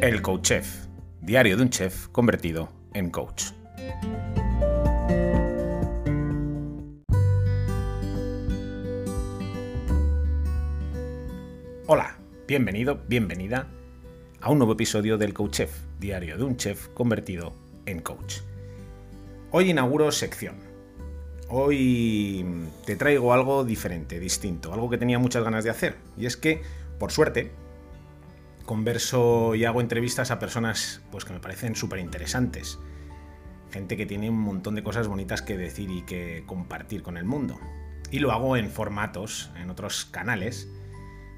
El Coach Chef, diario de un chef convertido en coach. Hola, bienvenido, bienvenida a un nuevo episodio del Coach Chef, diario de un chef convertido en coach. Hoy inauguro sección. Hoy te traigo algo diferente, distinto, algo que tenía muchas ganas de hacer. Y es que, por suerte, converso y hago entrevistas a personas pues, que me parecen súper interesantes. Gente que tiene un montón de cosas bonitas que decir y que compartir con el mundo. Y lo hago en formatos, en otros canales,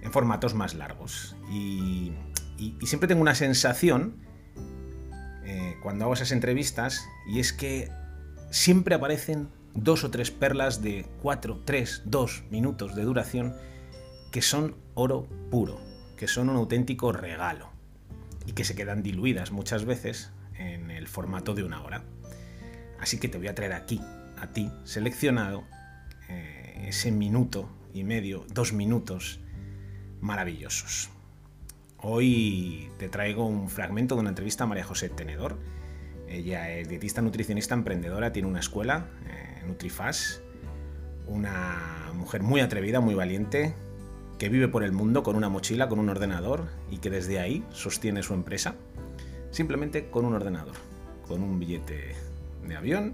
en formatos más largos. Y, siempre tengo una sensación eh, cuando hago esas entrevistas, y es que siempre aparecen dos o tres perlas de 4, 3, 2 minutos de duración que son oro puro que son un auténtico regalo y que se quedan diluidas muchas veces en el formato de una hora. Así que te voy a traer aquí, a ti, seleccionado, eh, ese minuto y medio, dos minutos maravillosos. Hoy te traigo un fragmento de una entrevista a María José Tenedor. Ella es dietista nutricionista emprendedora, tiene una escuela, eh, una mujer muy atrevida, muy valiente, que vive por el mundo con una mochila, con un ordenador y que desde ahí sostiene su empresa simplemente con un ordenador, con un billete de avión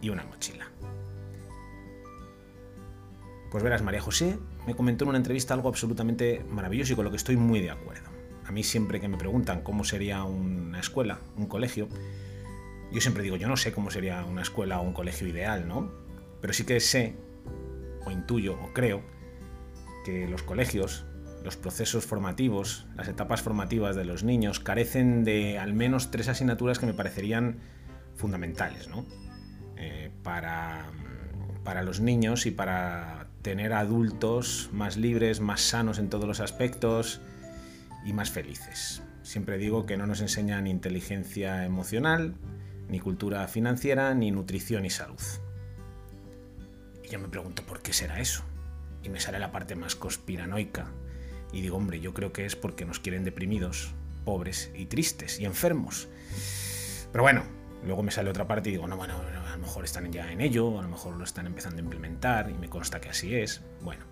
y una mochila. Pues verás, María José me comentó en una entrevista algo absolutamente maravilloso y con lo que estoy muy de acuerdo. A mí siempre que me preguntan cómo sería una escuela, un colegio, yo siempre digo, yo no sé cómo sería una escuela o un colegio ideal, ¿no? Pero sí que sé, o intuyo, o creo, que los colegios, los procesos formativos, las etapas formativas de los niños carecen de al menos tres asignaturas que me parecerían fundamentales ¿no? Eh, para, para los niños y para tener adultos más libres, más sanos en todos los aspectos y más felices. Siempre digo que no nos enseñan inteligencia emocional, ni cultura financiera, ni nutrición y salud. Y yo me pregunto por qué será eso y me sale la parte más conspiranoica. Y digo, hombre, yo creo que es porque nos quieren deprimidos, pobres y tristes y enfermos. Pero bueno, luego me sale otra parte y digo, no, bueno, a lo mejor están ya en ello, a lo mejor lo están empezando a implementar y me consta que así es. Bueno,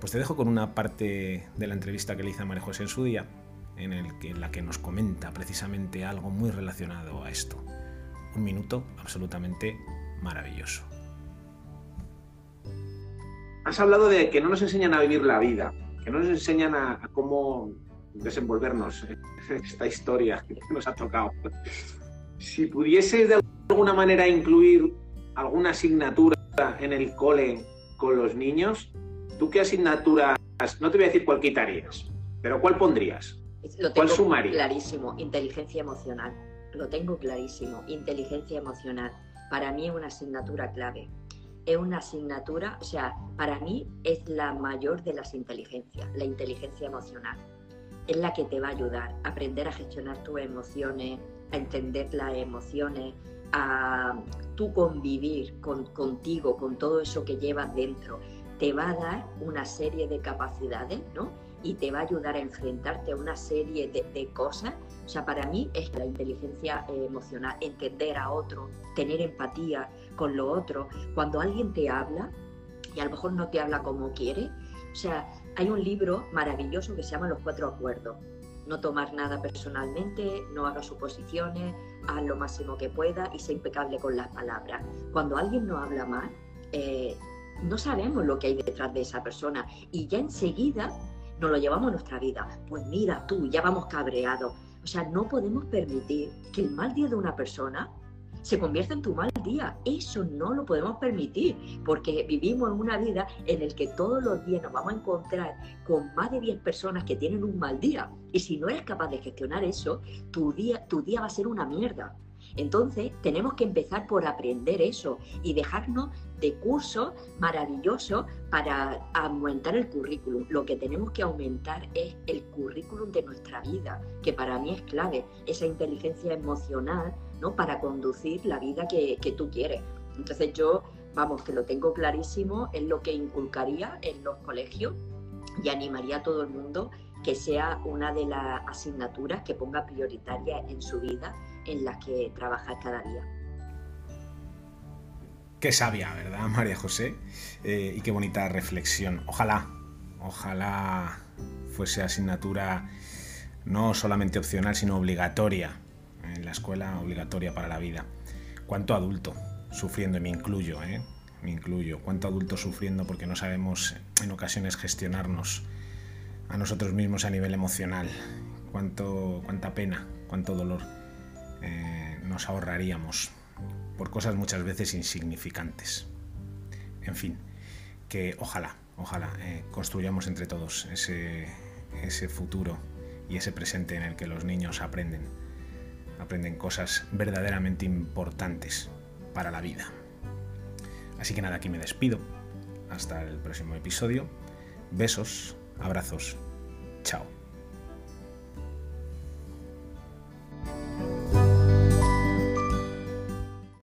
pues te dejo con una parte de la entrevista que le hice a María José en su día, en, el que, en la que nos comenta precisamente algo muy relacionado a esto. Un minuto absolutamente maravilloso has hablado de que no nos enseñan a vivir la vida, que no nos enseñan a, cómo desenvolvernos en esta historia que nos ha tocado. Si pudieses de alguna manera incluir alguna asignatura en el cole con los niños, ¿tú qué asignaturas, no te voy a decir cuál quitarías, pero cuál pondrías? Lo tengo ¿Cuál clarísimo, inteligencia emocional. Lo tengo clarísimo, inteligencia emocional. Para mí es una asignatura clave es una asignatura, o sea, para mí es la mayor de las inteligencias, la inteligencia emocional. Es la que te va a ayudar a aprender a gestionar tus emociones, a entender las emociones, a tú convivir con, contigo, con todo eso que llevas dentro. Te va a dar una serie de capacidades, ¿no? Y te va a ayudar a enfrentarte a una serie de, de cosas o sea, para mí es la inteligencia eh, emocional, entender a otro, tener empatía con lo otro. Cuando alguien te habla y a lo mejor no te habla como quiere, o sea, hay un libro maravilloso que se llama Los Cuatro Acuerdos. No tomar nada personalmente, no hagas suposiciones, haz lo máximo que pueda y sé impecable con las palabras. Cuando alguien no habla mal, eh, no sabemos lo que hay detrás de esa persona y ya enseguida nos lo llevamos a nuestra vida. Pues mira tú, ya vamos cabreados o sea, no podemos permitir que el mal día de una persona se convierta en tu mal día. Eso no lo podemos permitir, porque vivimos en una vida en la que todos los días nos vamos a encontrar con más de 10 personas que tienen un mal día. Y si no eres capaz de gestionar eso, tu día, tu día va a ser una mierda. Entonces, tenemos que empezar por aprender eso y dejarnos de cursos maravillosos para aumentar el currículum. Lo que tenemos que aumentar es el currículum de nuestra vida, que para mí es clave, esa inteligencia emocional ¿no? para conducir la vida que, que tú quieres. Entonces yo, vamos, que lo tengo clarísimo, es lo que inculcaría en los colegios y animaría a todo el mundo que sea una de las asignaturas que ponga prioritaria en su vida en las que trabaja cada día. Qué sabia, ¿verdad, María José? Eh, y qué bonita reflexión. Ojalá, ojalá fuese asignatura no solamente opcional, sino obligatoria en la escuela, obligatoria para la vida. ¿Cuánto adulto sufriendo, y me incluyo, ¿eh? me incluyo, cuánto adulto sufriendo porque no sabemos en ocasiones gestionarnos a nosotros mismos a nivel emocional, cuánto, cuánta pena, cuánto dolor eh, nos ahorraríamos por cosas muchas veces insignificantes. En fin, que ojalá, ojalá eh, construyamos entre todos ese, ese futuro y ese presente en el que los niños aprenden, aprenden cosas verdaderamente importantes para la vida. Así que nada, aquí me despido. Hasta el próximo episodio. Besos, abrazos. Chao.